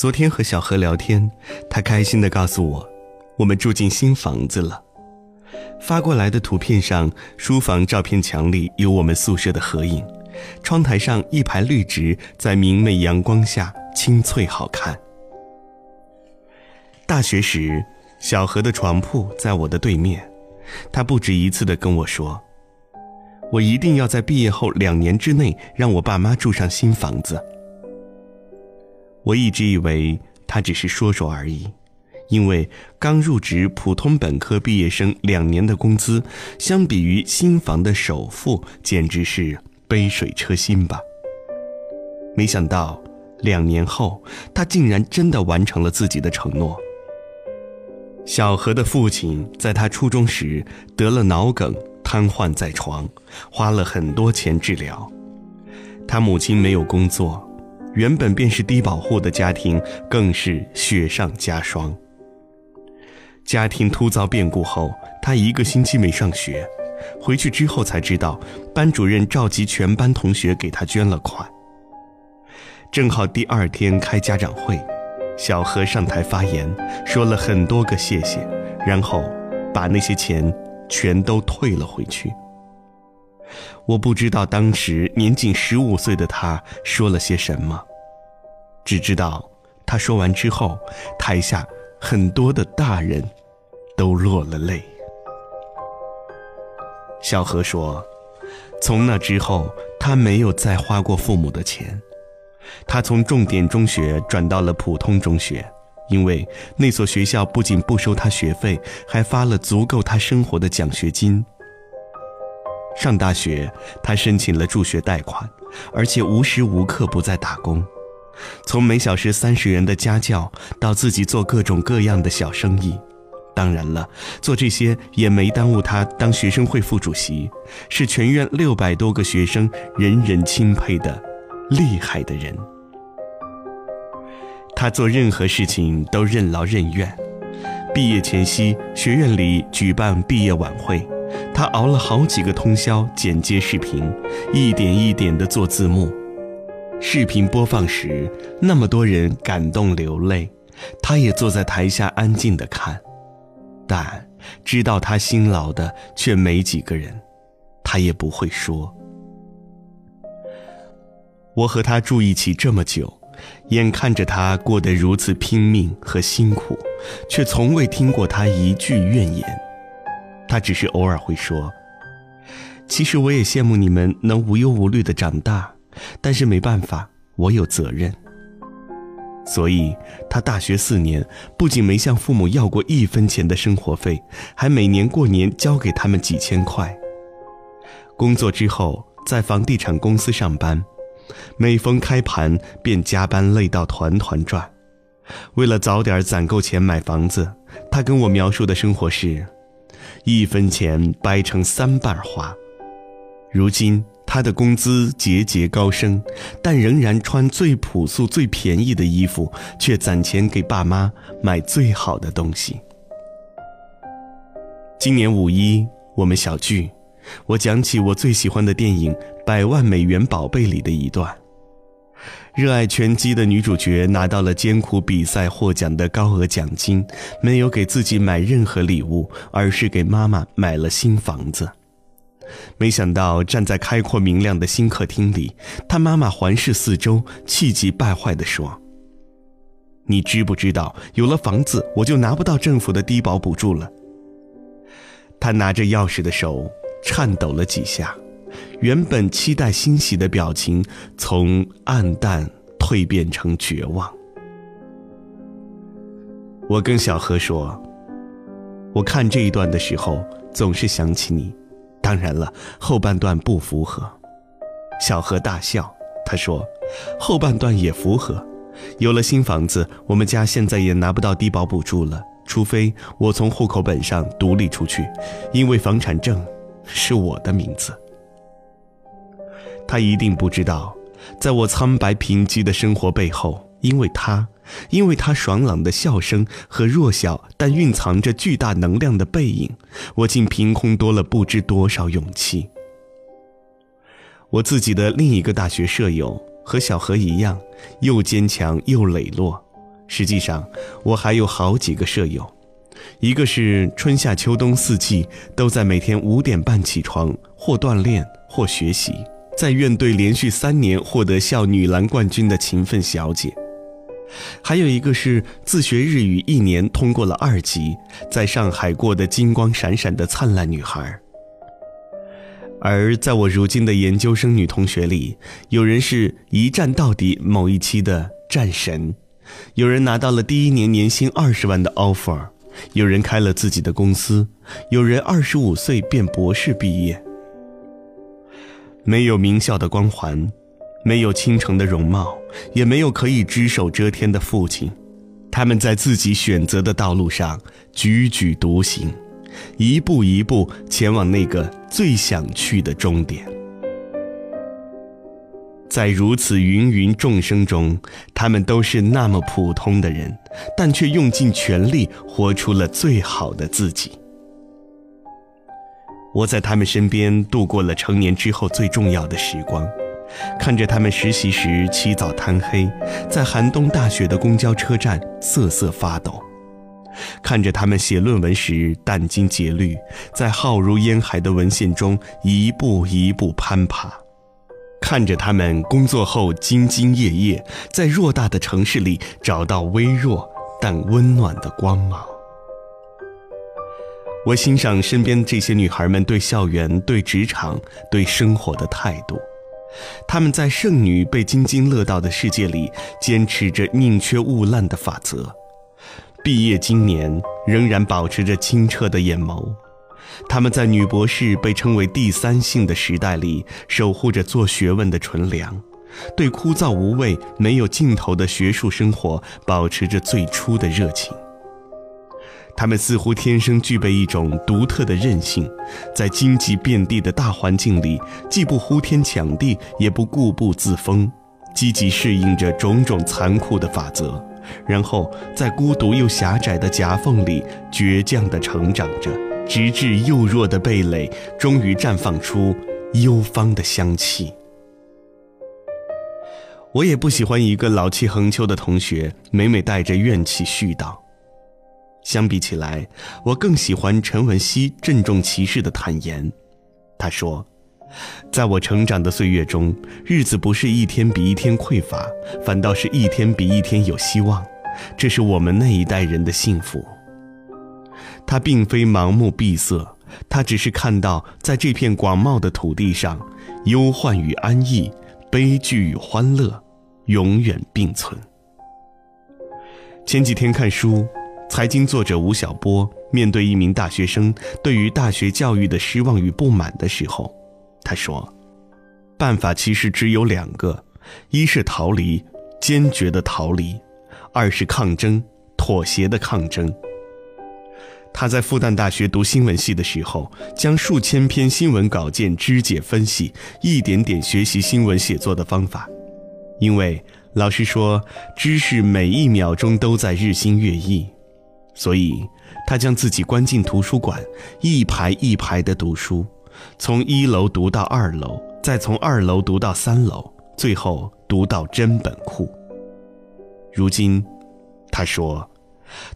昨天和小何聊天，他开心地告诉我，我们住进新房子了。发过来的图片上，书房照片墙里有我们宿舍的合影，窗台上一排绿植在明媚阳光下清脆好看。大学时，小何的床铺在我的对面，他不止一次地跟我说：“我一定要在毕业后两年之内让我爸妈住上新房子。”我一直以为他只是说说而已，因为刚入职普通本科毕业生两年的工资，相比于新房的首付，简直是杯水车薪吧。没想到两年后，他竟然真的完成了自己的承诺。小何的父亲在他初中时得了脑梗，瘫痪在床，花了很多钱治疗。他母亲没有工作，原本便是低保户的家庭更是雪上加霜。家庭突遭变故后，他一个星期没上学，回去之后才知道，班主任召集全班同学给他捐了款。正好第二天开家长会。小何上台发言，说了很多个谢谢，然后把那些钱全都退了回去。我不知道当时年仅十五岁的他说了些什么，只知道他说完之后，台下很多的大人都落了泪。小何说，从那之后，他没有再花过父母的钱。他从重点中学转到了普通中学，因为那所学校不仅不收他学费，还发了足够他生活的奖学金。上大学，他申请了助学贷款，而且无时无刻不在打工，从每小时三十元的家教到自己做各种各样的小生意。当然了，做这些也没耽误他当学生会副主席，是全院六百多个学生人人钦佩的。厉害的人，他做任何事情都任劳任怨。毕业前夕，学院里举办毕业晚会，他熬了好几个通宵剪接视频，一点一点地做字幕。视频播放时，那么多人感动流泪，他也坐在台下安静地看。但知道他辛劳的却没几个人，他也不会说。我和他住一起这么久，眼看着他过得如此拼命和辛苦，却从未听过他一句怨言。他只是偶尔会说：“其实我也羡慕你们能无忧无虑的长大，但是没办法，我有责任。”所以，他大学四年不仅没向父母要过一分钱的生活费，还每年过年交给他们几千块。工作之后，在房地产公司上班。每逢开盘，便加班累到团团转。为了早点攒够钱买房子，他跟我描述的生活是：一分钱掰成三瓣花。如今他的工资节节高升，但仍然穿最朴素、最便宜的衣服，却攒钱给爸妈买最好的东西。今年五一，我们小聚。我讲起我最喜欢的电影《百万美元宝贝》里的一段：热爱拳击的女主角拿到了艰苦比赛获奖的高额奖金，没有给自己买任何礼物，而是给妈妈买了新房子。没想到站在开阔明亮的新客厅里，她妈妈环视四周，气急败坏地说：“你知不知道，有了房子，我就拿不到政府的低保补助了？”她拿着钥匙的手。颤抖了几下，原本期待欣喜的表情从暗淡蜕变成绝望。我跟小何说：“我看这一段的时候，总是想起你。当然了，后半段不符合。”小何大笑，他说：“后半段也符合。有了新房子，我们家现在也拿不到低保补助了，除非我从户口本上独立出去，因为房产证。”是我的名字。他一定不知道，在我苍白贫瘠的生活背后，因为他，因为他爽朗的笑声和弱小但蕴藏着巨大能量的背影，我竟凭空多了不知多少勇气。我自己的另一个大学舍友和小何一样，又坚强又磊落，实际上，我还有好几个舍友，一个是春夏秋冬四季都在每天五点半起床，或锻炼或学习，在院队连续三年获得校女篮冠军的勤奋小姐；还有一个是自学日语一年通过了二级，在上海过得金光闪闪的灿烂女孩。而在我如今的研究生女同学里，有人是一战到底某一期的战神，有人拿到了第一年年薪二十万的 offer，有人开了自己的公司，有人二十五岁便博士毕业。没有名校的光环，没有倾城的容貌，也没有可以只手遮天的父亲，他们在自己选择的道路上踽踽独行。一步一步前往那个最想去的终点，在如此芸芸众生中，他们都是那么普通的人，但却用尽全力活出了最好的自己。我在他们身边度过了成年之后最重要的时光，看着他们实习时起早贪黑，在寒冬大雪的公交车站瑟瑟发抖。看着他们写论文时殚精竭虑，在浩如烟海的文献中一步一步攀爬；看着他们工作后兢兢业业，在偌大的城市里找到微弱但温暖的光芒。我欣赏身边这些女孩们对校园、对职场、对生活的态度，她们在剩女被津津乐道的世界里，坚持着宁缺毋滥的法则。毕业今年仍然保持着清澈的眼眸，他们在女博士被称为第三性的时代里，守护着做学问的纯良，对枯燥无味、没有尽头的学术生活保持着最初的热情。他们似乎天生具备一种独特的韧性，在荆棘遍地的大环境里，既不呼天抢地，也不固步自封，积极适应着种种残酷的法则。然后在孤独又狭窄的夹缝里，倔强地成长着，直至幼弱的蓓蕾终于绽放出幽芳的香气。我也不喜欢一个老气横秋的同学，每每带着怨气絮叨。相比起来，我更喜欢陈文熙郑重其事的坦言。他说。在我成长的岁月中，日子不是一天比一天匮乏，反倒是一天比一天有希望。这是我们那一代人的幸福。他并非盲目闭塞，他只是看到在这片广袤的土地上，忧患与安逸，悲剧与欢乐，永远并存。前几天看书，财经作者吴晓波面对一名大学生对于大学教育的失望与不满的时候。他说：“办法其实只有两个，一是逃离，坚决的逃离；二是抗争，妥协的抗争。”他在复旦大学读新闻系的时候，将数千篇新闻稿件肢解分析，一点点学习新闻写作的方法。因为老师说，知识每一秒钟都在日新月异，所以他将自己关进图书馆，一排一排的读书。从一楼读到二楼，再从二楼读到三楼，最后读到真本库。如今，他说：“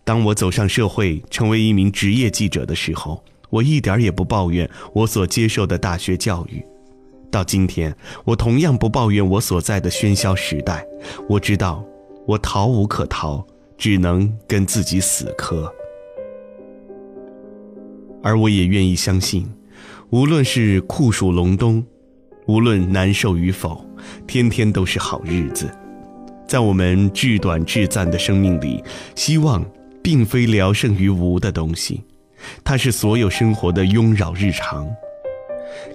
当我走上社会，成为一名职业记者的时候，我一点也不抱怨我所接受的大学教育。到今天，我同样不抱怨我所在的喧嚣时代。我知道，我逃无可逃，只能跟自己死磕。而我也愿意相信。”无论是酷暑隆冬，无论难受与否，天天都是好日子。在我们至短至暂的生命里，希望并非聊胜于无的东西，它是所有生活的庸扰日常。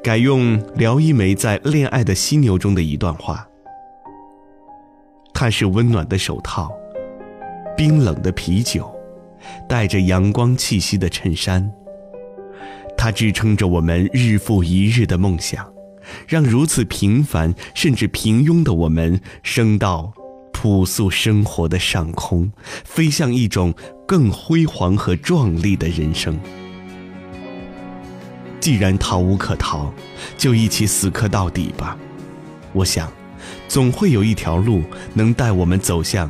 改用廖一梅在《恋爱的犀牛》中的一段话：它是温暖的手套，冰冷的啤酒，带着阳光气息的衬衫。它支撑着我们日复一日的梦想，让如此平凡甚至平庸的我们升到朴素生活的上空，飞向一种更辉煌和壮丽的人生。既然逃无可逃，就一起死磕到底吧。我想，总会有一条路能带我们走向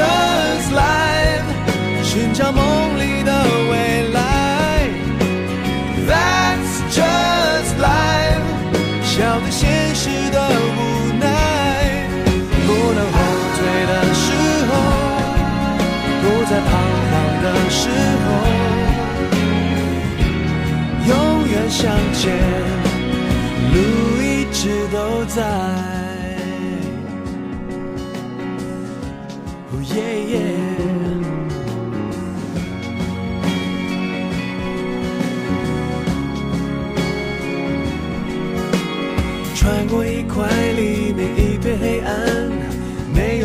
？That's just life，寻找梦里的未来。That's just life，笑对现实的无奈。不能后退的时候，不再彷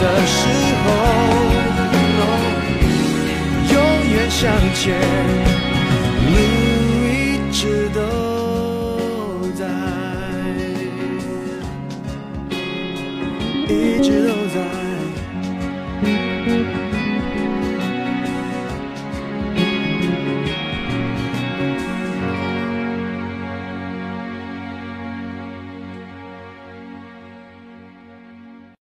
的时候，永远向前。